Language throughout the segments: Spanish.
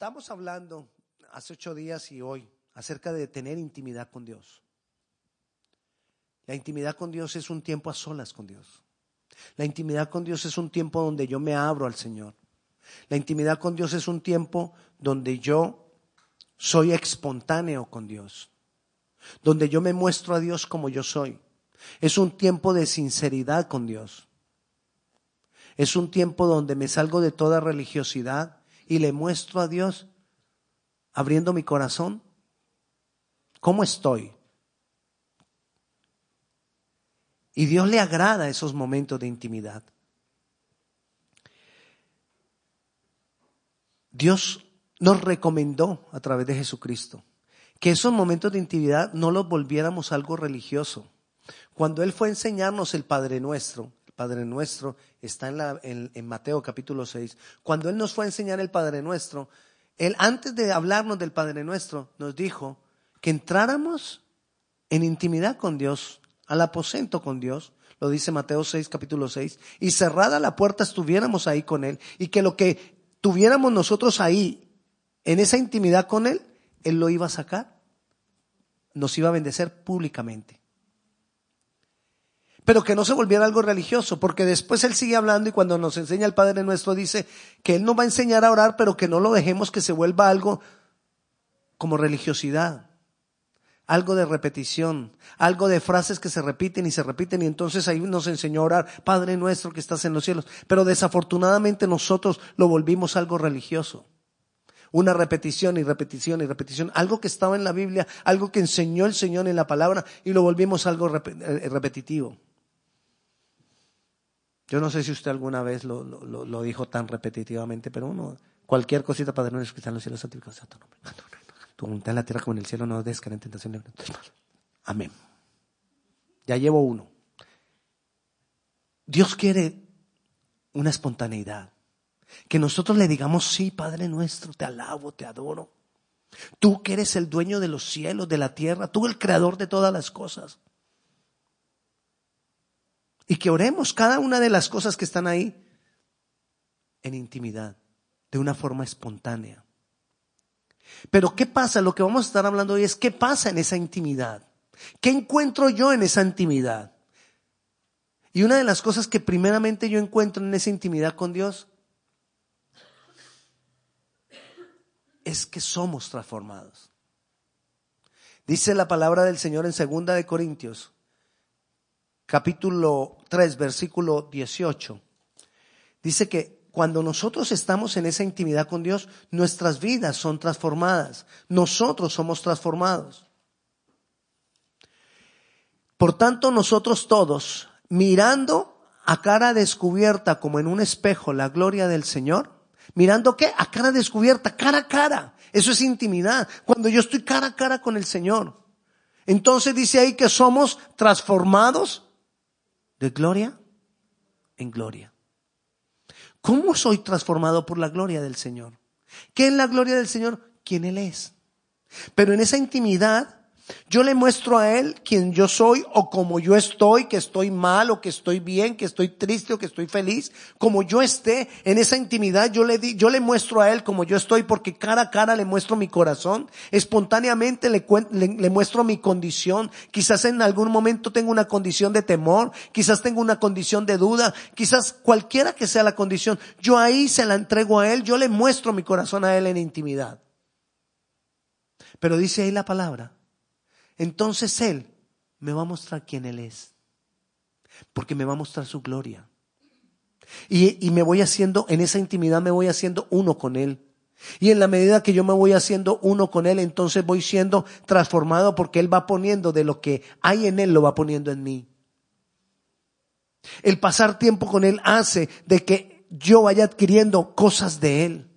Estamos hablando hace ocho días y hoy acerca de tener intimidad con Dios. La intimidad con Dios es un tiempo a solas con Dios. La intimidad con Dios es un tiempo donde yo me abro al Señor. La intimidad con Dios es un tiempo donde yo soy espontáneo con Dios. Donde yo me muestro a Dios como yo soy. Es un tiempo de sinceridad con Dios. Es un tiempo donde me salgo de toda religiosidad y le muestro a Dios abriendo mi corazón cómo estoy. Y Dios le agrada esos momentos de intimidad. Dios nos recomendó a través de Jesucristo que esos momentos de intimidad no los volviéramos algo religioso. Cuando Él fue a enseñarnos el Padre Nuestro, Padre Nuestro está en, la, en, Mateo capítulo 6. Cuando Él nos fue a enseñar el Padre Nuestro, Él antes de hablarnos del Padre Nuestro nos dijo que entráramos en intimidad con Dios, al aposento con Dios, lo dice Mateo 6 capítulo 6, y cerrada la puerta estuviéramos ahí con Él, y que lo que tuviéramos nosotros ahí, en esa intimidad con Él, Él lo iba a sacar, nos iba a bendecer públicamente pero que no se volviera algo religioso, porque después él sigue hablando y cuando nos enseña el Padre nuestro dice que él nos va a enseñar a orar, pero que no lo dejemos que se vuelva algo como religiosidad, algo de repetición, algo de frases que se repiten y se repiten y entonces ahí nos enseñó a orar, Padre nuestro que estás en los cielos, pero desafortunadamente nosotros lo volvimos algo religioso. Una repetición y repetición y repetición, algo que estaba en la Biblia, algo que enseñó el Señor en la palabra y lo volvimos algo eh, repetitivo. Yo no sé si usted alguna vez lo, lo, dijo tan repetitivamente, pero uno, cualquier cosita, Padre nuestro que está en los cielos, santificado sea tu nombre. Tu voluntad en la tierra como en el cielo, no des en tentación. Amén. Ya llevo uno. Dios quiere una espontaneidad. Que nosotros le digamos, sí, Padre nuestro, te alabo, te adoro. Tú que eres el dueño de los cielos, de la tierra, tú el creador de todas las cosas y que oremos cada una de las cosas que están ahí en intimidad, de una forma espontánea. Pero ¿qué pasa? Lo que vamos a estar hablando hoy es qué pasa en esa intimidad. ¿Qué encuentro yo en esa intimidad? Y una de las cosas que primeramente yo encuentro en esa intimidad con Dios es que somos transformados. Dice la palabra del Señor en segunda de Corintios capítulo 3, versículo 18. Dice que cuando nosotros estamos en esa intimidad con Dios, nuestras vidas son transformadas. Nosotros somos transformados. Por tanto, nosotros todos, mirando a cara descubierta como en un espejo la gloria del Señor, mirando qué? A cara descubierta, cara a cara. Eso es intimidad. Cuando yo estoy cara a cara con el Señor. Entonces dice ahí que somos transformados de gloria en gloria. ¿Cómo soy transformado por la gloria del Señor? ¿Qué es la gloria del Señor? ¿Quién Él es? Pero en esa intimidad yo le muestro a Él quien yo soy o como yo estoy, que estoy mal o que estoy bien, que estoy triste o que estoy feliz. Como yo esté en esa intimidad, yo le, di, yo le muestro a Él como yo estoy porque cara a cara le muestro mi corazón. Espontáneamente le, le, le muestro mi condición. Quizás en algún momento tengo una condición de temor, quizás tengo una condición de duda, quizás cualquiera que sea la condición. Yo ahí se la entrego a Él, yo le muestro mi corazón a Él en intimidad. Pero dice ahí la palabra entonces Él me va a mostrar quién Él es. Porque me va a mostrar su gloria. Y, y, me voy haciendo, en esa intimidad me voy haciendo uno con Él. Y en la medida que yo me voy haciendo uno con Él, entonces voy siendo transformado porque Él va poniendo de lo que hay en Él, lo va poniendo en mí. El pasar tiempo con Él hace de que yo vaya adquiriendo cosas de Él.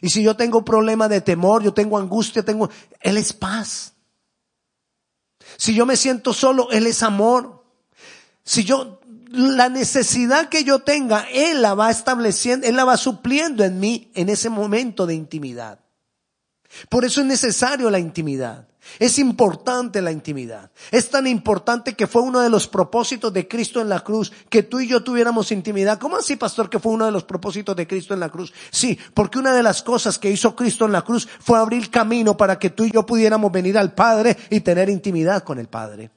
Y si yo tengo problema de temor, yo tengo angustia, tengo, Él es paz. Si yo me siento solo, Él es amor. Si yo, la necesidad que yo tenga, Él la va estableciendo, Él la va supliendo en mí en ese momento de intimidad. Por eso es necesario la intimidad. Es importante la intimidad. Es tan importante que fue uno de los propósitos de Cristo en la cruz, que tú y yo tuviéramos intimidad. ¿Cómo así, pastor, que fue uno de los propósitos de Cristo en la cruz? Sí, porque una de las cosas que hizo Cristo en la cruz fue abrir camino para que tú y yo pudiéramos venir al Padre y tener intimidad con el Padre.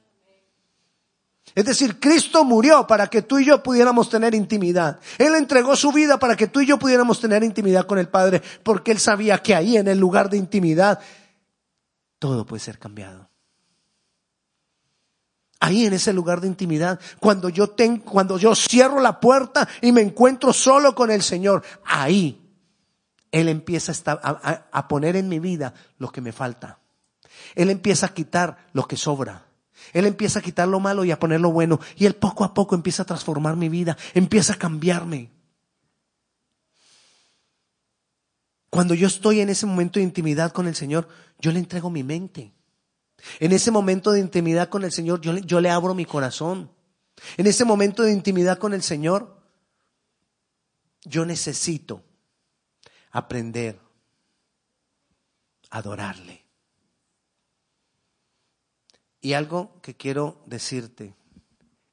Es decir, Cristo murió para que tú y yo pudiéramos tener intimidad. Él entregó su vida para que tú y yo pudiéramos tener intimidad con el Padre, porque Él sabía que ahí en el lugar de intimidad todo puede ser cambiado. Ahí en ese lugar de intimidad, cuando yo tengo, cuando yo cierro la puerta y me encuentro solo con el Señor, ahí Él empieza a, a poner en mi vida lo que me falta. Él empieza a quitar lo que sobra. Él empieza a quitar lo malo y a poner lo bueno. Y Él poco a poco empieza a transformar mi vida, empieza a cambiarme. Cuando yo estoy en ese momento de intimidad con el Señor, yo le entrego mi mente. En ese momento de intimidad con el Señor, yo le, yo le abro mi corazón. En ese momento de intimidad con el Señor, yo necesito aprender a adorarle. Y algo que quiero decirte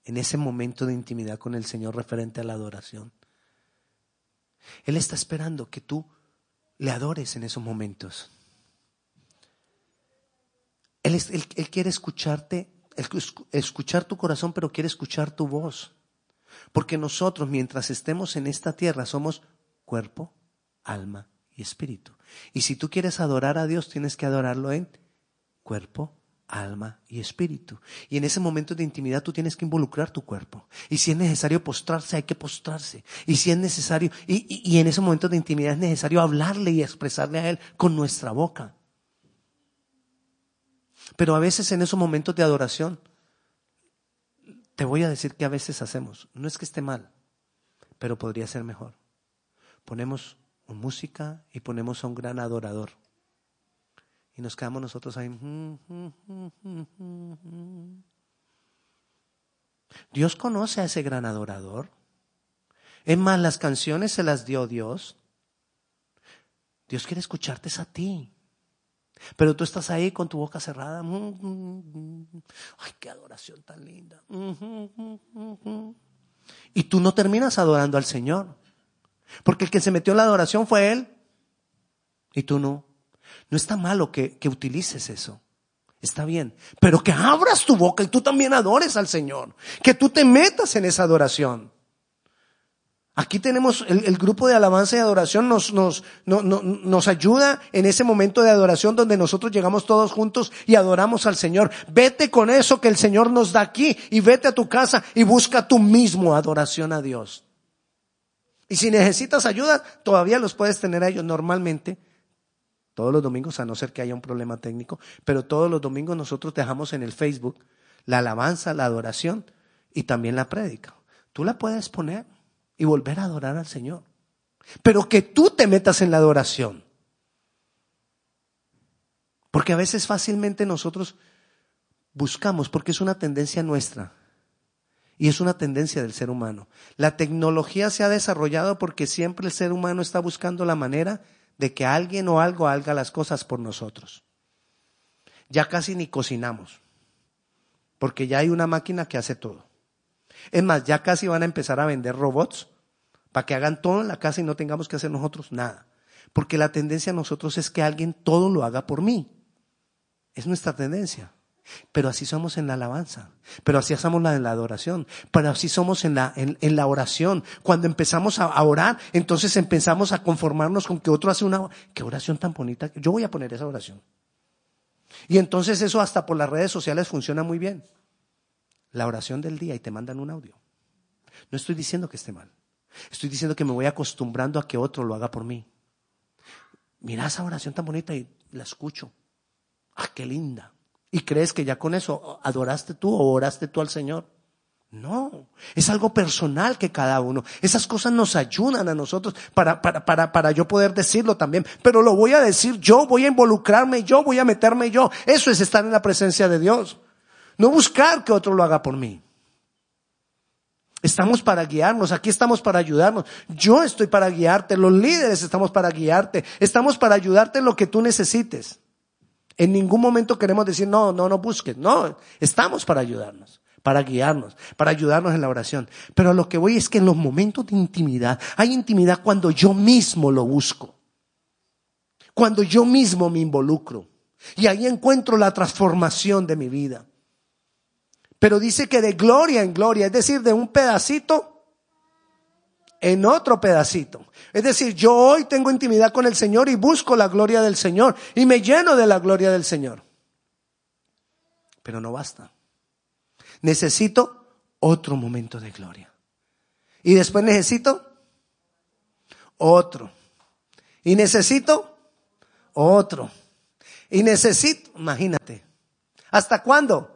en ese momento de intimidad con el Señor referente a la adoración. Él está esperando que tú le adores en esos momentos. Él, quiere escucharte, escuchar tu corazón, pero quiere escuchar tu voz. Porque nosotros, mientras estemos en esta tierra, somos cuerpo, alma y espíritu. Y si tú quieres adorar a Dios, tienes que adorarlo en cuerpo, alma y espíritu. Y en ese momento de intimidad tú tienes que involucrar tu cuerpo. Y si es necesario postrarse, hay que postrarse. Y si es necesario, y, y, en ese momento de intimidad es necesario hablarle y expresarle a Él con nuestra boca. Pero a veces en esos momentos de adoración, te voy a decir que a veces hacemos. No es que esté mal, pero podría ser mejor. Ponemos música y ponemos a un gran adorador y nos quedamos nosotros ahí. Dios conoce a ese gran adorador. Es más, las canciones se las dio Dios. Dios quiere escucharte a ti. Pero tú estás ahí con tu boca cerrada. Ay, qué adoración tan linda. Y tú no terminas adorando al Señor. Porque el que se metió en la adoración fue Él. Y tú no. No está malo que, que utilices eso. Está bien. Pero que abras tu boca y tú también adores al Señor. Que tú te metas en esa adoración. Aquí tenemos el, grupo de alabanza y adoración nos, nos, nos ayuda en ese momento de adoración donde nosotros llegamos todos juntos y adoramos al Señor. Vete con eso que el Señor nos da aquí y vete a tu casa y busca tú mismo adoración a Dios. Y si necesitas ayuda, todavía los puedes tener a ellos normalmente todos los domingos, a no ser que haya un problema técnico, pero todos los domingos nosotros dejamos en el Facebook la alabanza, la adoración y también la prédica. Tú la puedes poner y volver a adorar al Señor. Pero que tú te metas en la adoración. Porque a veces fácilmente nosotros buscamos, porque es una tendencia nuestra. Y es una tendencia del ser humano. La tecnología se ha desarrollado porque siempre el ser humano está buscando la manera de que alguien o algo haga las cosas por nosotros. Ya casi ni cocinamos, porque ya hay una máquina que hace todo. Es más, ya casi van a empezar a vender robots para que hagan todo en la casa y no tengamos que hacer nosotros nada. Porque la tendencia a nosotros es que alguien todo lo haga por mí. Es nuestra tendencia. Pero así somos en la alabanza, pero así somos en la adoración, pero así somos en la, en, la oración. Cuando empezamos a, orar, entonces empezamos a conformarnos con que otro hace una, qué oración tan bonita, yo voy a poner esa oración. Y entonces eso hasta por las redes sociales funciona muy bien. La oración del día y te mandan un audio. No estoy diciendo que esté mal. Estoy diciendo que me voy acostumbrando a que otro lo haga por mí. Mira esa oración tan bonita y la escucho. Ah, qué linda y crees que ya con eso adoraste tú o oraste tú al Señor. No, es algo personal que cada uno. Esas cosas nos ayudan a nosotros para, para, para, para yo poder decirlo también. Pero lo voy a decir yo, voy a involucrarme yo, voy a meterme yo. Eso es estar en la presencia de Dios. No buscar que otro lo haga por mí. Estamos para guiarnos, aquí estamos para ayudarnos. Yo estoy para guiarte, los líderes estamos para guiarte, estamos para ayudarte en lo que tú necesites. En ningún momento queremos decir, no, no, no busques. No, estamos para ayudarnos, para guiarnos, para ayudarnos en la oración. Pero lo que voy es que en los momentos de intimidad, hay intimidad cuando yo mismo lo busco. Cuando yo mismo me involucro. Y ahí encuentro la transformación de mi vida. Pero dice que de gloria en gloria, es decir, de un pedacito en otro pedacito. Es decir, yo hoy tengo intimidad con el Señor y busco la gloria del Señor y me lleno de la gloria del Señor. Pero no basta. Necesito otro momento de gloria. Y después necesito otro. Y necesito otro. Y necesito, imagínate, ¿hasta cuándo?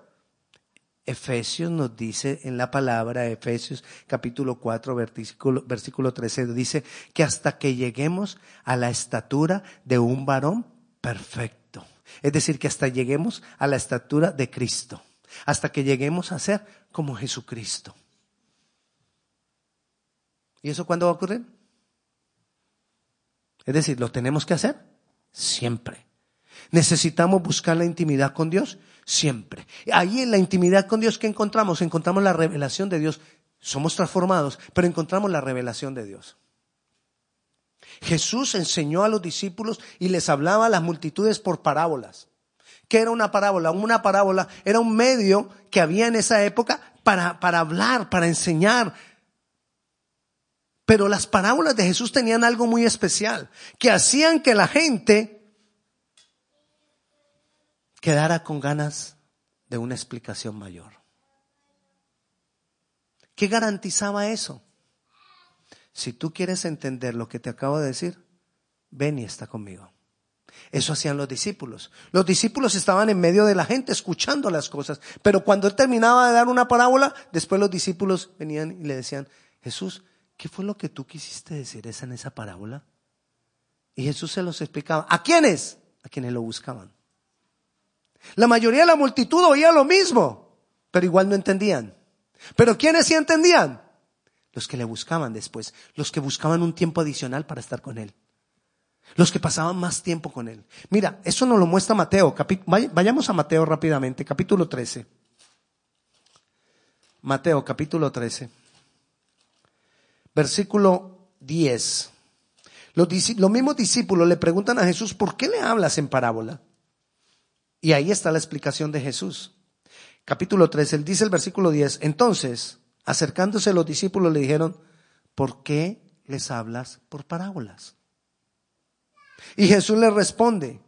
Efesios nos dice en la palabra, Efesios capítulo 4, versículo, versículo 13, dice que hasta que lleguemos a la estatura de un varón perfecto. Es decir, que hasta lleguemos a la estatura de Cristo. Hasta que lleguemos a ser como Jesucristo. ¿Y eso cuándo va a ocurrir? Es decir, ¿lo tenemos que hacer? Siempre. ¿Necesitamos buscar la intimidad con Dios? Siempre. Ahí en la intimidad con Dios, ¿qué encontramos? Encontramos la revelación de Dios. Somos transformados, pero encontramos la revelación de Dios. Jesús enseñó a los discípulos y les hablaba a las multitudes por parábolas. ¿Qué era una parábola? Una parábola era un medio que había en esa época para, para hablar, para enseñar. Pero las parábolas de Jesús tenían algo muy especial, que hacían que la gente quedara con ganas de una explicación mayor. ¿Qué garantizaba eso? Si tú quieres entender lo que te acabo de decir, ven y está conmigo. Eso hacían los discípulos. Los discípulos estaban en medio de la gente escuchando las cosas, pero cuando él terminaba de dar una parábola, después los discípulos venían y le decían, Jesús, ¿qué fue lo que tú quisiste decir esa en esa parábola? Y Jesús se los explicaba. ¿A quiénes? A quienes lo buscaban. La mayoría de la multitud oía lo mismo, pero igual no entendían. Pero ¿quiénes sí entendían? Los que le buscaban después, los que buscaban un tiempo adicional para estar con él. Los que pasaban más tiempo con él. Mira, eso nos lo muestra Mateo. Vayamos a Mateo rápidamente, capítulo 13. Mateo, capítulo 13. Versículo 10. Los, los mismos discípulos le preguntan a Jesús, ¿por qué le hablas en parábola? Y ahí está la explicación de Jesús. Capítulo 3, él dice el versículo 10, entonces, acercándose los discípulos le dijeron, ¿por qué les hablas por parábolas? Y Jesús le responde,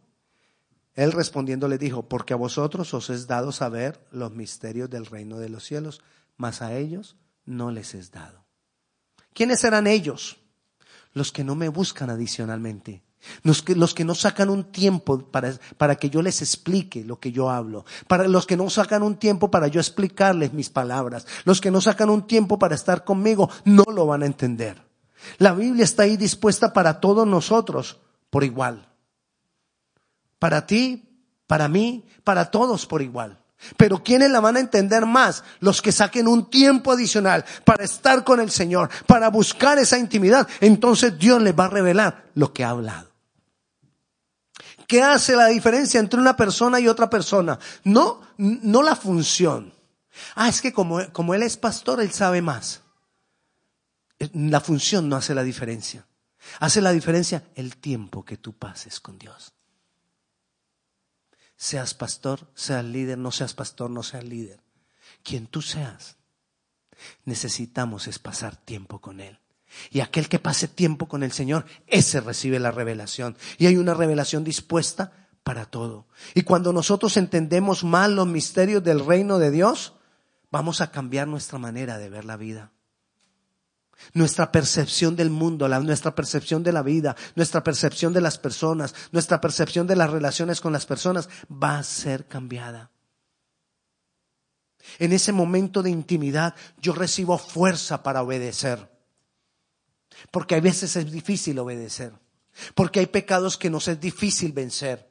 él respondiendo le dijo, porque a vosotros os es dado saber los misterios del reino de los cielos, mas a ellos no les es dado. ¿Quiénes serán ellos? Los que no me buscan adicionalmente, los que, los que no sacan un tiempo para, para que yo les explique lo que yo hablo. Para los que no sacan un tiempo para yo explicarles mis palabras. Los que no sacan un tiempo para estar conmigo no lo van a entender. La Biblia está ahí dispuesta para todos nosotros por igual. Para ti, para mí, para todos por igual. Pero ¿quiénes la van a entender más? Los que saquen un tiempo adicional para estar con el Señor, para buscar esa intimidad. Entonces Dios les va a revelar lo que ha hablado. ¿Qué hace la diferencia entre una persona y otra persona? No, no la función. Ah, es que como, como él es pastor, él sabe más. La función no hace la diferencia. Hace la diferencia el tiempo que tú pases con Dios. Seas pastor, seas líder, no seas pastor, no seas líder. Quien tú seas, necesitamos es pasar tiempo con Él. Y aquel que pase tiempo con el Señor, ese recibe la revelación. Y hay una revelación dispuesta para todo. Y cuando nosotros entendemos mal los misterios del reino de Dios, vamos a cambiar nuestra manera de ver la vida. Nuestra percepción del mundo, nuestra percepción de la vida, nuestra percepción de las personas, nuestra percepción de las relaciones con las personas va a ser cambiada. En ese momento de intimidad yo recibo fuerza para obedecer. Porque a veces es difícil obedecer. Porque hay pecados que nos es difícil vencer.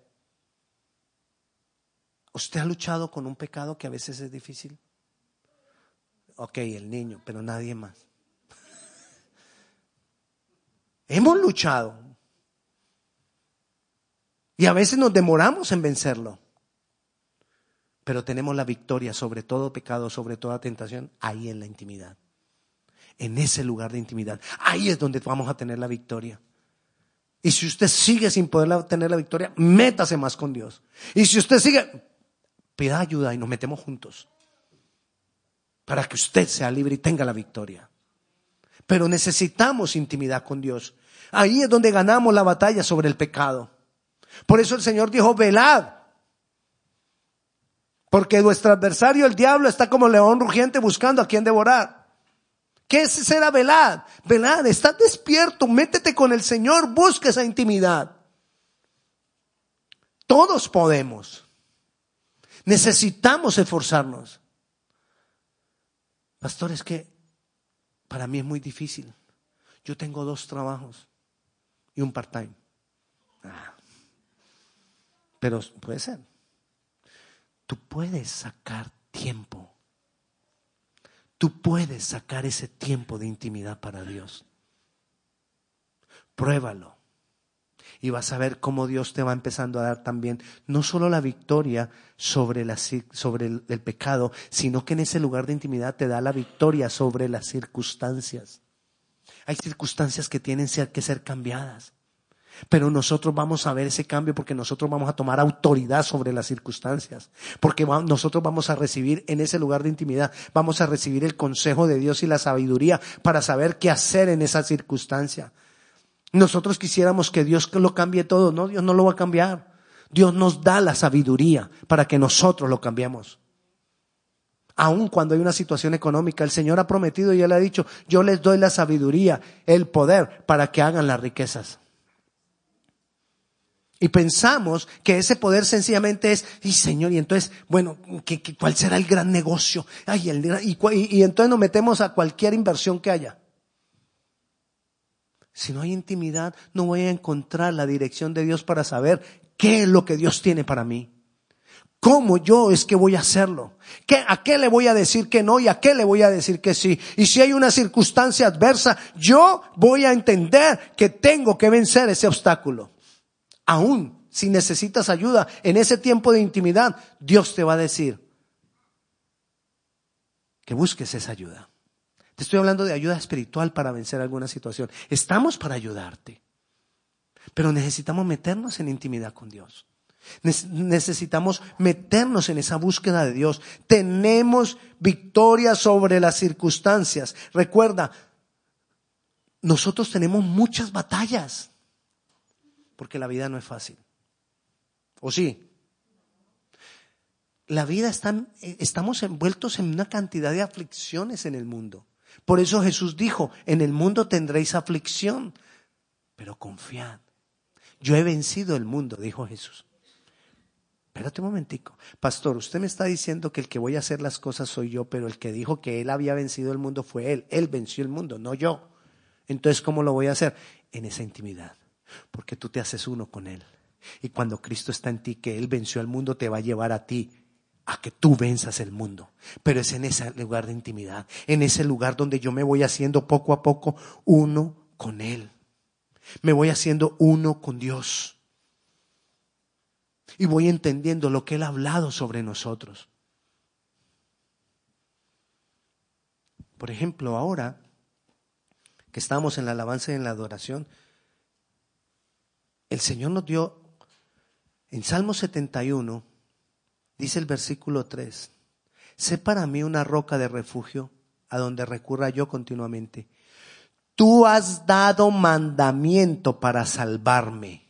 ¿Usted ha luchado con un pecado que a veces es difícil? Ok, el niño, pero nadie más. Hemos luchado. Y a veces nos demoramos en vencerlo. Pero tenemos la victoria sobre todo pecado, sobre toda tentación, ahí en la intimidad. En ese lugar de intimidad. Ahí es donde vamos a tener la victoria. Y si usted sigue sin poder tener la victoria, métase más con Dios. Y si usted sigue, pida ayuda y nos metemos juntos. Para que usted sea libre y tenga la victoria. Pero necesitamos intimidad con Dios. Ahí es donde ganamos la batalla sobre el pecado. Por eso el Señor dijo, velad. Porque nuestro adversario, el diablo, está como león rugiente buscando a quien devorar. ¿Qué es ser velad? Velad, estás despierto, métete con el Señor, busca esa intimidad. Todos podemos. Necesitamos esforzarnos. Pastor, es que para mí es muy difícil. Yo tengo dos trabajos y un part-time. Ah. Pero puede ser. Tú puedes sacar tiempo. Tú puedes sacar ese tiempo de intimidad para Dios. Pruébalo. Y vas a ver cómo Dios te va empezando a dar también no solo la victoria sobre, la, sobre el, el pecado, sino que en ese lugar de intimidad te da la victoria sobre las circunstancias. Hay circunstancias que tienen que ser cambiadas. Pero nosotros vamos a ver ese cambio porque nosotros vamos a tomar autoridad sobre las circunstancias. Porque nosotros vamos a recibir en ese lugar de intimidad, vamos a recibir el consejo de Dios y la sabiduría para saber qué hacer en esa circunstancia. Nosotros quisiéramos que Dios lo cambie todo. No, Dios no lo va a cambiar. Dios nos da la sabiduría para que nosotros lo cambiemos. Aun cuando hay una situación económica, el Señor ha prometido y Él ha dicho, yo les doy la sabiduría, el poder para que hagan las riquezas. Y pensamos que ese poder sencillamente es, y Señor, y entonces, bueno, ¿qué, cuál será el gran negocio? Ay, el, y, y entonces nos metemos a cualquier inversión que haya. Si no hay intimidad, no voy a encontrar la dirección de Dios para saber qué es lo que Dios tiene para mí. ¿Cómo yo es que voy a hacerlo? ¿Qué, ¿A qué le voy a decir que no y a qué le voy a decir que sí? Y si hay una circunstancia adversa, yo voy a entender que tengo que vencer ese obstáculo. Aún si necesitas ayuda en ese tiempo de intimidad, Dios te va a decir que busques esa ayuda. Te estoy hablando de ayuda espiritual para vencer alguna situación. Estamos para ayudarte, pero necesitamos meternos en intimidad con Dios. Necesitamos meternos en esa búsqueda de Dios. Tenemos victoria sobre las circunstancias. Recuerda, nosotros tenemos muchas batallas porque la vida no es fácil. ¿O sí? La vida está, estamos envueltos en una cantidad de aflicciones en el mundo. Por eso Jesús dijo, en el mundo tendréis aflicción, pero confiad. Yo he vencido el mundo, dijo Jesús. Espérate un momentico. Pastor, usted me está diciendo que el que voy a hacer las cosas soy yo, pero el que dijo que él había vencido el mundo fue él. Él venció el mundo, no yo. Entonces, ¿cómo lo voy a hacer? En esa intimidad. Porque tú te haces uno con Él. Y cuando Cristo está en ti, que Él venció al mundo, te va a llevar a ti a que tú venzas el mundo. Pero es en ese lugar de intimidad, en ese lugar donde yo me voy haciendo poco a poco uno con Él. Me voy haciendo uno con Dios. Y voy entendiendo lo que Él ha hablado sobre nosotros. Por ejemplo, ahora que estamos en la alabanza y en la adoración, el Señor nos dio, en Salmo 71, dice el versículo 3, sé para mí una roca de refugio a donde recurra yo continuamente. Tú has dado mandamiento para salvarme.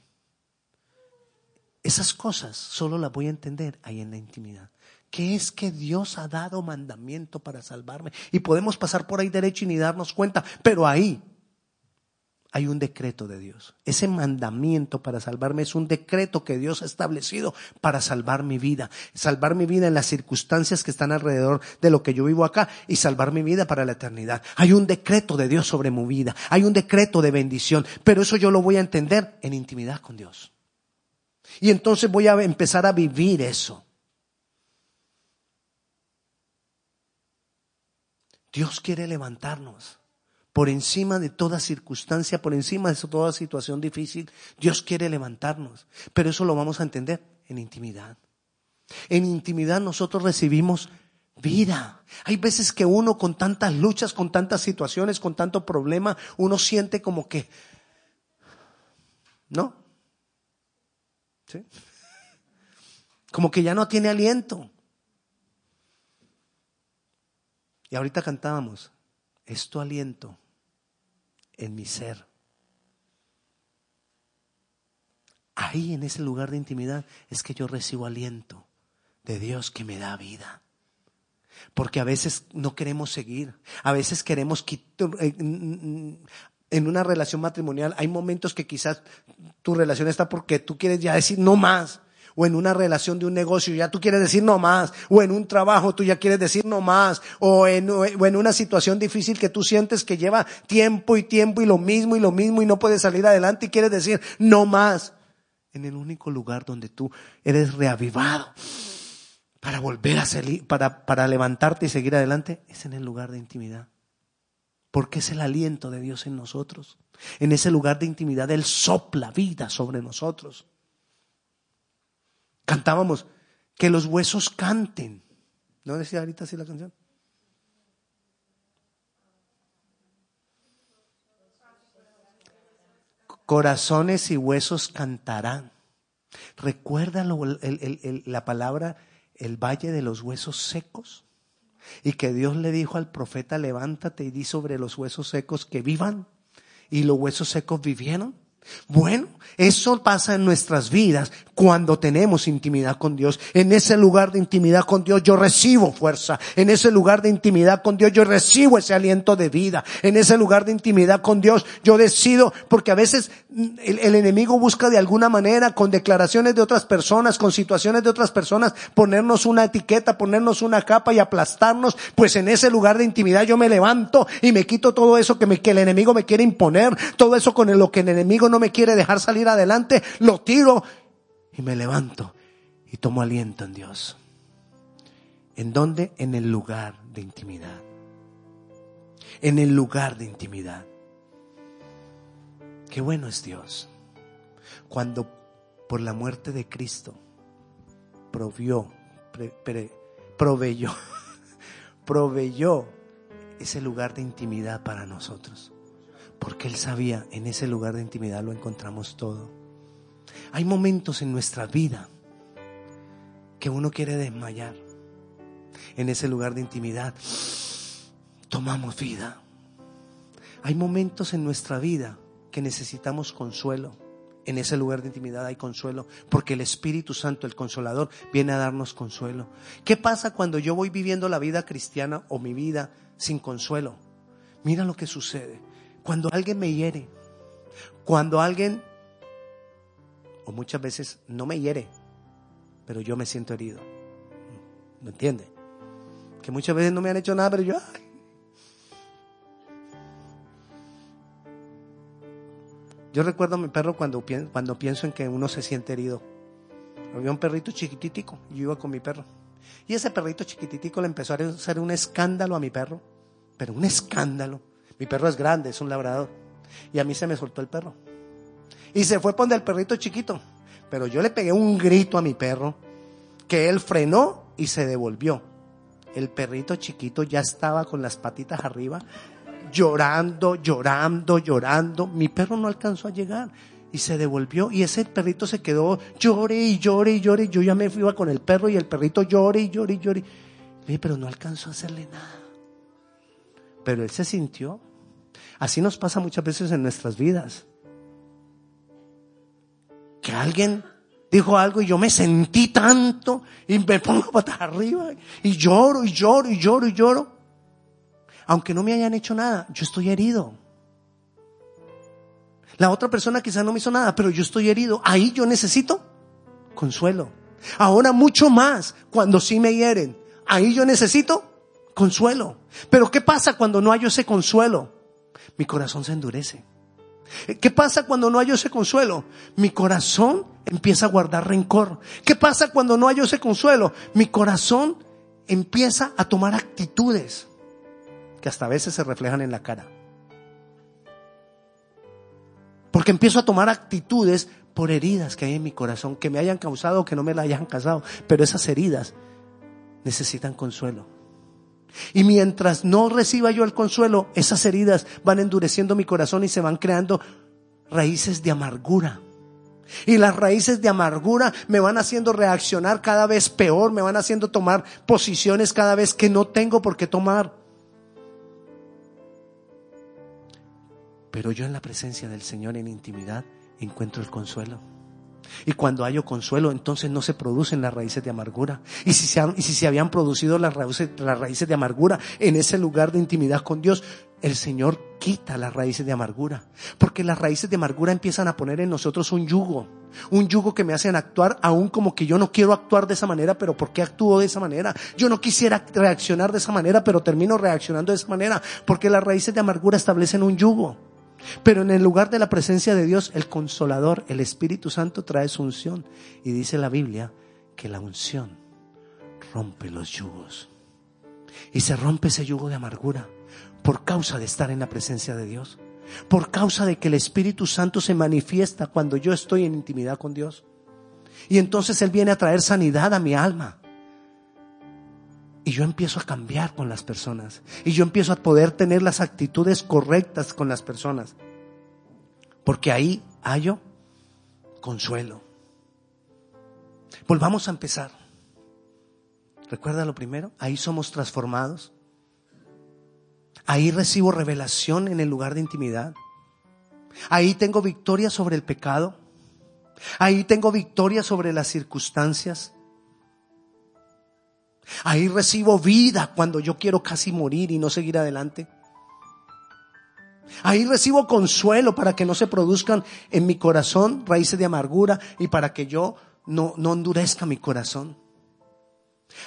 Esas cosas solo las voy a entender ahí en la intimidad. ¿Qué es que Dios ha dado mandamiento para salvarme? Y podemos pasar por ahí derecho y ni darnos cuenta, pero ahí hay un decreto de Dios. Ese mandamiento para salvarme es un decreto que Dios ha establecido para salvar mi vida. Salvar mi vida en las circunstancias que están alrededor de lo que yo vivo acá y salvar mi vida para la eternidad. Hay un decreto de Dios sobre mi vida. Hay un decreto de bendición. Pero eso yo lo voy a entender en intimidad con Dios. Y entonces voy a empezar a vivir eso. Dios quiere levantarnos por encima de toda circunstancia, por encima de toda situación difícil. Dios quiere levantarnos, pero eso lo vamos a entender en intimidad. En intimidad nosotros recibimos vida. Hay veces que uno con tantas luchas, con tantas situaciones, con tanto problema, uno siente como que, ¿no? ¿Sí? Como que ya no tiene aliento. Y ahorita cantábamos, es tu aliento en mi ser. Ahí en ese lugar de intimidad es que yo recibo aliento de Dios que me da vida. Porque a veces no queremos seguir, a veces queremos quitar, eh, en una relación matrimonial hay momentos que quizás tu relación está porque tú quieres ya decir no más o en una relación de un negocio ya tú quieres decir no más, o en un trabajo tú ya quieres decir no más, o en, o en una situación difícil que tú sientes que lleva tiempo y tiempo y lo mismo y lo mismo y no puedes salir adelante y quieres decir no más. En el único lugar donde tú eres reavivado para volver a salir, para, para levantarte y seguir adelante, es en el lugar de intimidad. Porque es el aliento de Dios en nosotros. En ese lugar de intimidad Él sopla vida sobre nosotros. Cantábamos que los huesos canten. ¿No decía ahorita así la canción? Corazones y huesos cantarán. ¿Recuerda la palabra el valle de los huesos secos? Y que Dios le dijo al profeta, levántate y di sobre los huesos secos que vivan. Y los huesos secos vivieron. Bueno, eso pasa en nuestras vidas cuando tenemos intimidad con Dios. En ese lugar de intimidad con Dios yo recibo fuerza. En ese lugar de intimidad con Dios yo recibo ese aliento de vida. En ese lugar de intimidad con Dios yo decido, porque a veces el, enemigo busca de alguna manera, con declaraciones de otras personas, con situaciones de otras personas, ponernos una etiqueta, ponernos una capa y aplastarnos. Pues en ese lugar de intimidad yo me levanto y me quito todo eso que, me, que el enemigo me quiere imponer, todo eso con lo que el enemigo no me quiere dejar salir adelante, lo tiro y me levanto y tomo aliento en Dios. ¿En dónde? En el lugar de intimidad. En el lugar de intimidad. Qué bueno es Dios. Cuando por la muerte de Cristo provió, proveyó, proveyó ese lugar de intimidad para nosotros. Porque Él sabía, en ese lugar de intimidad lo encontramos todo. Hay momentos en nuestra vida que uno quiere desmayar. En ese lugar de intimidad tomamos vida. Hay momentos en nuestra vida que necesitamos consuelo. En ese lugar de intimidad hay consuelo, porque el Espíritu Santo, el Consolador, viene a darnos consuelo. ¿Qué pasa cuando yo voy viviendo la vida cristiana o mi vida sin consuelo? Mira lo que sucede. Cuando alguien me hiere, cuando alguien o muchas veces no me hiere, pero yo me siento herido. ¿Me entiende? Que muchas veces no me han hecho nada, pero yo... Yo recuerdo a mi perro cuando, cuando pienso en que uno se siente herido. Había un perrito chiquititico, yo iba con mi perro. Y ese perrito chiquititico le empezó a hacer un escándalo a mi perro, pero un escándalo. Mi perro es grande, es un labrador. Y a mí se me soltó el perro. Y se fue por el perrito chiquito. Pero yo le pegué un grito a mi perro que él frenó y se devolvió. El perrito chiquito ya estaba con las patitas arriba, llorando, llorando, llorando. Mi perro no alcanzó a llegar y se devolvió y ese perrito se quedó llore y llore y llore. Yo ya me iba con el perro y el perrito llore y llore y llore. Pero no alcanzó a hacerle nada. Pero él se sintió. Así nos pasa muchas veces en nuestras vidas que alguien dijo algo y yo me sentí tanto y me pongo patas arriba y lloro y lloro y lloro y lloro. Aunque no me hayan hecho nada, yo estoy herido. La otra persona quizás no me hizo nada, pero yo estoy herido. Ahí yo necesito consuelo. Ahora mucho más cuando sí me hieren. Ahí yo necesito consuelo. Pero ¿qué pasa cuando no hay ese consuelo? Mi corazón se endurece. ¿Qué pasa cuando no hay ese consuelo? Mi corazón empieza a guardar rencor. ¿Qué pasa cuando no hay ese consuelo? Mi corazón empieza a tomar actitudes que hasta a veces se reflejan en la cara. Porque empiezo a tomar actitudes por heridas que hay en mi corazón, que me hayan causado o que no me la hayan causado. Pero esas heridas necesitan consuelo. Y mientras no reciba yo el consuelo, esas heridas van endureciendo mi corazón y se van creando raíces de amargura. Y las raíces de amargura me van haciendo reaccionar cada vez peor, me van haciendo tomar posiciones cada vez que no tengo por qué tomar. Pero yo en la presencia del Señor en intimidad encuentro el consuelo. Y cuando hay consuelo, entonces no se producen las raíces de amargura. Y si se, y si se habían producido las raíces, las raíces de amargura en ese lugar de intimidad con Dios, el Señor quita las raíces de amargura. Porque las raíces de amargura empiezan a poner en nosotros un yugo. Un yugo que me hacen actuar aún como que yo no quiero actuar de esa manera, pero ¿por qué actúo de esa manera? Yo no quisiera reaccionar de esa manera, pero termino reaccionando de esa manera. Porque las raíces de amargura establecen un yugo. Pero en el lugar de la presencia de Dios, el consolador, el Espíritu Santo trae su unción. Y dice la Biblia que la unción rompe los yugos. Y se rompe ese yugo de amargura por causa de estar en la presencia de Dios. Por causa de que el Espíritu Santo se manifiesta cuando yo estoy en intimidad con Dios. Y entonces Él viene a traer sanidad a mi alma. Y yo empiezo a cambiar con las personas. Y yo empiezo a poder tener las actitudes correctas con las personas. Porque ahí hallo consuelo. Volvamos a empezar. ¿Recuerda lo primero? Ahí somos transformados. Ahí recibo revelación en el lugar de intimidad. Ahí tengo victoria sobre el pecado. Ahí tengo victoria sobre las circunstancias. Ahí recibo vida cuando yo quiero casi morir y no seguir adelante. Ahí recibo consuelo para que no se produzcan en mi corazón raíces de amargura y para que yo no, no endurezca mi corazón.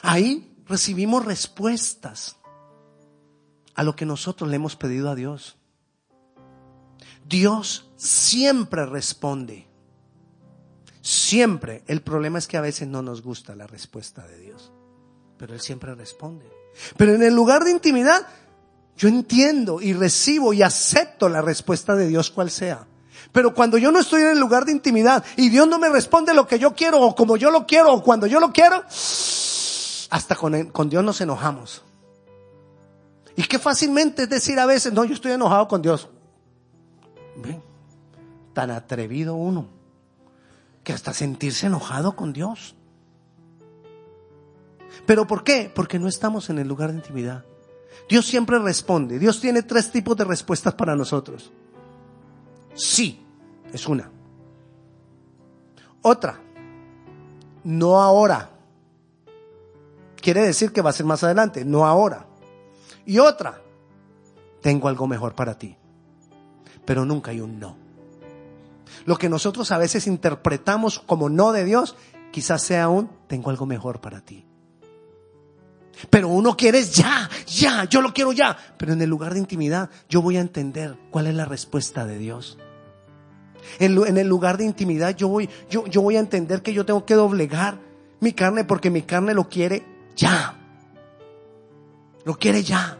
Ahí recibimos respuestas a lo que nosotros le hemos pedido a Dios. Dios siempre responde. Siempre. El problema es que a veces no nos gusta la respuesta de Dios pero Él siempre responde. Pero en el lugar de intimidad, yo entiendo y recibo y acepto la respuesta de Dios cual sea. Pero cuando yo no estoy en el lugar de intimidad y Dios no me responde lo que yo quiero o como yo lo quiero o cuando yo lo quiero, hasta con, Dios nos enojamos. Y qué fácilmente es decir a veces, no, yo estoy enojado con Dios. Tan atrevido uno que hasta sentirse enojado con Dios. ¿Pero por qué? Porque no estamos en el lugar de intimidad. Dios siempre responde. Dios tiene tres tipos de respuestas para nosotros. Sí, es una. Otra, no ahora. Quiere decir que va a ser más adelante, no ahora. Y otra, tengo algo mejor para ti. Pero nunca hay un no. Lo que nosotros a veces interpretamos como no de Dios, quizás sea un tengo algo mejor para ti. Pero uno quiere ya, ya, yo lo quiero ya. Pero en el lugar de intimidad yo voy a entender cuál es la respuesta de Dios. En, el lugar de intimidad yo voy, yo, yo voy a entender que yo tengo que doblegar mi carne porque mi carne lo quiere ya. Lo quiere ya.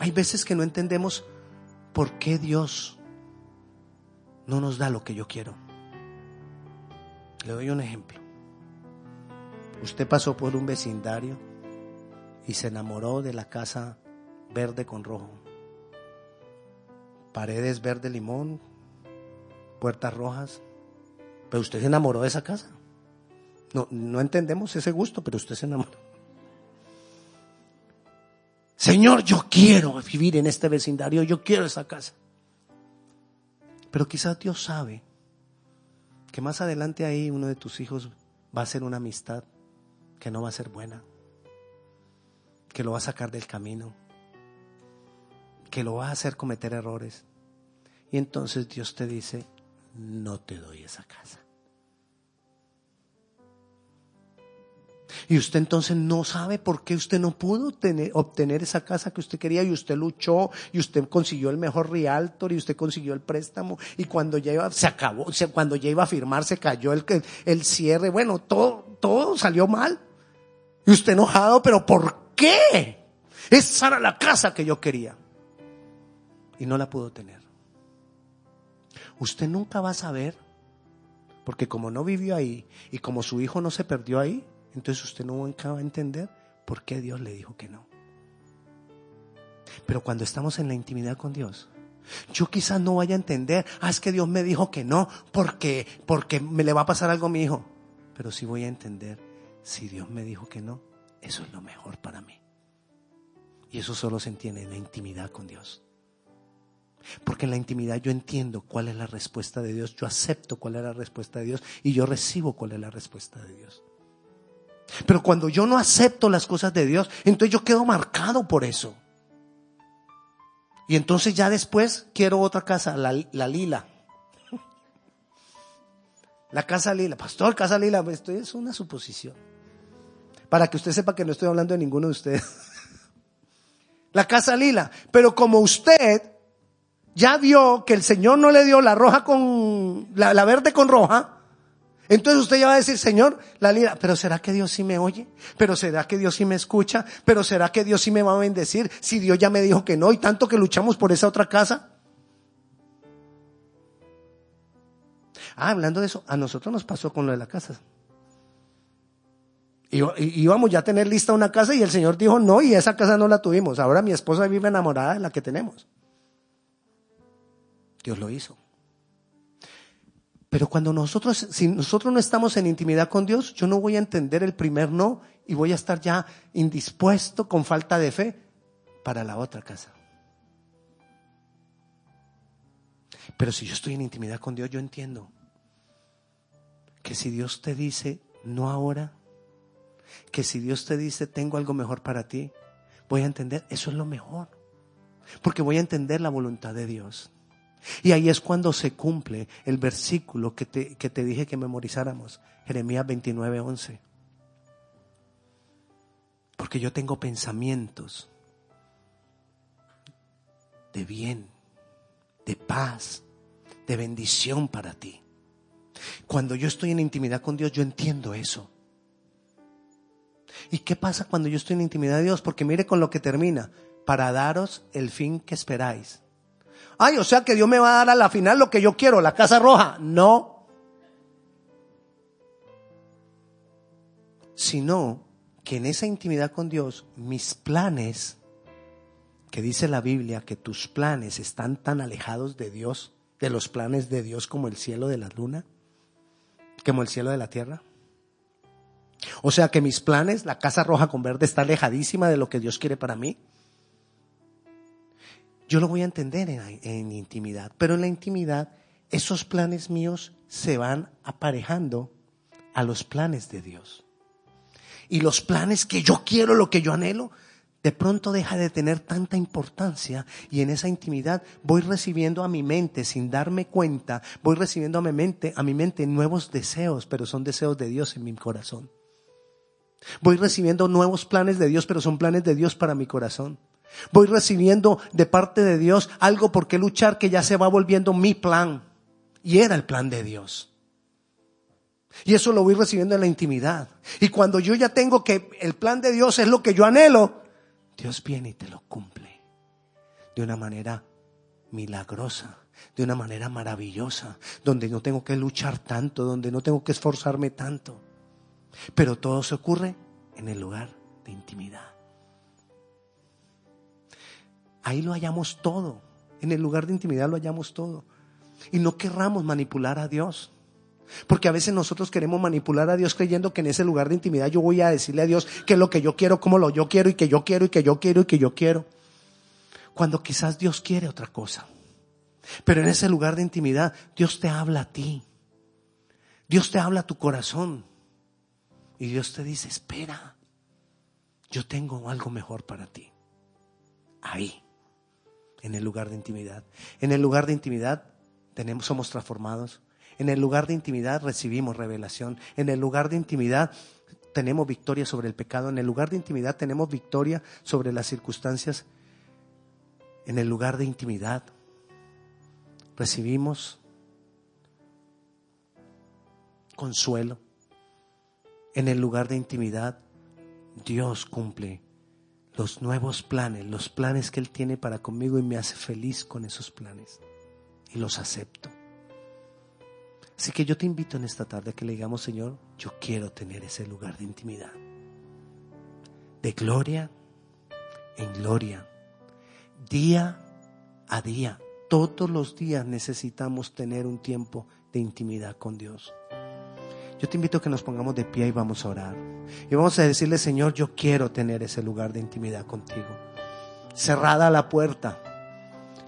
Hay veces que no entendemos por qué Dios no nos da lo que yo quiero. Le doy un ejemplo. Usted pasó por un vecindario y se enamoró de la casa verde con rojo. Paredes verde limón, puertas rojas. Pero usted se enamoró de esa casa. No, no entendemos ese gusto, pero usted se enamoró. Señor, yo quiero vivir en este vecindario, yo quiero esa casa. Pero quizás Dios sabe que más adelante ahí uno de tus hijos va a ser una amistad que no va a ser buena, que lo va a sacar del camino, que lo va a hacer cometer errores. Y entonces Dios te dice, no te doy esa casa. Y usted entonces no sabe por qué usted no pudo obtener esa casa que usted quería y usted luchó y usted consiguió el mejor realtor y usted consiguió el préstamo y cuando ya iba, se acabó, cuando ya iba a firmar se cayó el, el cierre, bueno, todo, todo salió mal. Y usted enojado, pero ¿por qué? Esa era la casa que yo quería. Y no la pudo tener. Usted nunca va a saber, porque como no vivió ahí y como su hijo no se perdió ahí, entonces usted nunca va a entender por qué Dios le dijo que no. Pero cuando estamos en la intimidad con Dios, yo quizás no vaya a entender, ah, es que Dios me dijo que no, porque, porque me le va a pasar algo a mi hijo. Pero sí voy a entender, si Dios me dijo que no, eso es lo mejor para mí. Y eso solo se entiende en la intimidad con Dios. Porque en la intimidad yo entiendo cuál es la respuesta de Dios, yo acepto cuál es la respuesta de Dios y yo recibo cuál es la respuesta de Dios. Pero cuando yo no acepto las cosas de Dios, entonces yo quedo marcado por eso. Y entonces ya después quiero otra casa, la, lila. La casa lila. Pastor, casa lila. Esto es una suposición. Para que usted sepa que no estoy hablando de ninguno de ustedes. La casa lila. Pero como usted ya vio que el Señor no le dio la roja con, la verde con roja, entonces usted ya va a decir, Señor, la lira, pero ¿será que Dios sí me oye? ¿Pero será que Dios sí me escucha? ¿Pero será que Dios sí me va a bendecir si Dios ya me dijo que no y tanto que luchamos por esa otra casa? Ah, hablando de eso, a nosotros nos pasó con lo de la casa. Íbamos ya a tener lista una casa y el Señor dijo no y esa casa no la tuvimos. Ahora mi esposa vive enamorada de la que tenemos. Dios lo hizo. Pero cuando nosotros, si nosotros no estamos en intimidad con Dios, yo no voy a entender el primer no y voy a estar ya indispuesto, con falta de fe, para la otra casa. Pero si yo estoy en intimidad con Dios, yo entiendo que si Dios te dice no ahora, que si Dios te dice tengo algo mejor para ti, voy a entender, eso es lo mejor. Porque voy a entender la voluntad de Dios. Y ahí es cuando se cumple el versículo que te, que te dije que memorizáramos, Jeremías 29, 11. Porque yo tengo pensamientos de bien, de paz, de bendición para ti. Cuando yo estoy en intimidad con Dios, yo entiendo eso. ¿Y qué pasa cuando yo estoy en intimidad de Dios? Porque mire con lo que termina, para daros el fin que esperáis. Ay, o sea que Dios me va a dar a la final lo que yo quiero, la casa roja. No. Sino que en esa intimidad con Dios, mis planes, que dice la Biblia que tus planes están tan alejados de Dios, de los planes de Dios como el cielo de la luna, como el cielo de la tierra. O sea que mis planes, la casa roja con verde, está alejadísima de lo que Dios quiere para mí yo lo voy a entender en, intimidad, pero en la intimidad esos planes míos se van aparejando a los planes de Dios. Y los planes que yo quiero, lo que yo anhelo, de pronto deja de tener tanta importancia y en esa intimidad voy recibiendo a mi mente sin darme cuenta, voy recibiendo a mi mente, a mi mente nuevos deseos, pero son deseos de Dios en mi corazón. Voy recibiendo nuevos planes de Dios, pero son planes de Dios para mi corazón. Voy recibiendo de parte de Dios algo por qué luchar que ya se va volviendo mi plan. Y era el plan de Dios. Y eso lo voy recibiendo en la intimidad. Y cuando yo ya tengo que el plan de Dios es lo que yo anhelo, Dios viene y te lo cumple. De una manera milagrosa, de una manera maravillosa, donde no tengo que luchar tanto, donde no tengo que esforzarme tanto. Pero todo se ocurre en el lugar de intimidad. Ahí lo hallamos todo. En el lugar de intimidad lo hallamos todo. Y no querramos manipular a Dios. Porque a veces nosotros queremos manipular a Dios creyendo que en ese lugar de intimidad yo voy a decirle a Dios que lo que yo quiero, como lo yo quiero y que yo quiero y que yo quiero y que yo quiero. Cuando quizás Dios quiere otra cosa. Pero en ese lugar de intimidad Dios te habla a ti. Dios te habla a tu corazón. Y Dios te dice, espera, yo tengo algo mejor para ti. Ahí en el lugar de intimidad. En el lugar de intimidad tenemos, somos transformados. En el lugar de intimidad recibimos revelación. En el lugar de intimidad tenemos victoria sobre el pecado. En el lugar de intimidad tenemos victoria sobre las circunstancias. En el lugar de intimidad recibimos consuelo. En el lugar de intimidad Dios cumple los nuevos planes, los planes que Él tiene para conmigo y me hace feliz con esos planes. Y los acepto. Así que yo te invito en esta tarde a que le digamos, Señor, yo quiero tener ese lugar de intimidad. De gloria en gloria. Día a día. Todos los días necesitamos tener un tiempo de intimidad con Dios. Yo te invito a que nos pongamos de pie y vamos a orar. Y vamos a decirle, Señor, yo quiero tener ese lugar de intimidad contigo. Cerrada la puerta.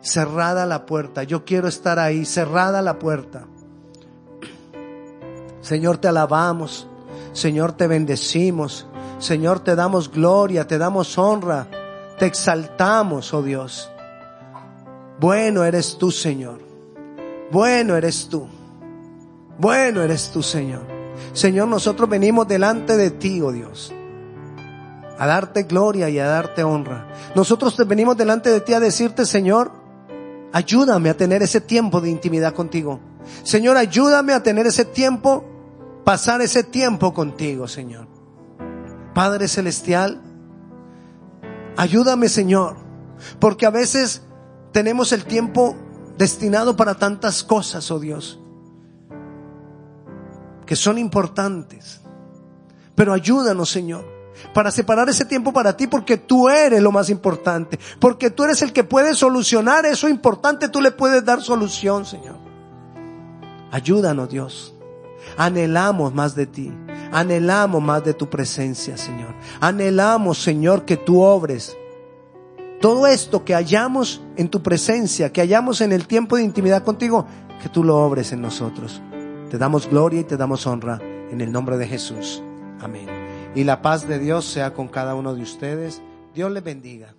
Cerrada la puerta. Yo quiero estar ahí. Cerrada la puerta. Señor, te alabamos. Señor, te bendecimos. Señor, te damos gloria, te damos honra. Te exaltamos, oh Dios. Bueno eres tú, Señor. Bueno eres tú. Bueno eres tú, Señor. Señor, nosotros venimos delante de ti, oh Dios, a darte gloria y a darte honra. Nosotros venimos delante de ti a decirte, Señor, ayúdame a tener ese tiempo de intimidad contigo. Señor, ayúdame a tener ese tiempo, pasar ese tiempo contigo, Señor. Padre Celestial, ayúdame, Señor, porque a veces tenemos el tiempo destinado para tantas cosas, oh Dios que son importantes. Pero ayúdanos, Señor, para separar ese tiempo para ti, porque tú eres lo más importante, porque tú eres el que puede solucionar eso importante, tú le puedes dar solución, Señor. Ayúdanos, Dios. Anhelamos más de ti. Anhelamos más de tu presencia, Señor. Anhelamos, Señor, que tú obres. Todo esto que hallamos en tu presencia, que hallamos en el tiempo de intimidad contigo, que tú lo obres en nosotros. Te damos gloria y te damos honra en el nombre de Jesús. Amén. Y la paz de Dios sea con cada uno de ustedes. Dios les bendiga.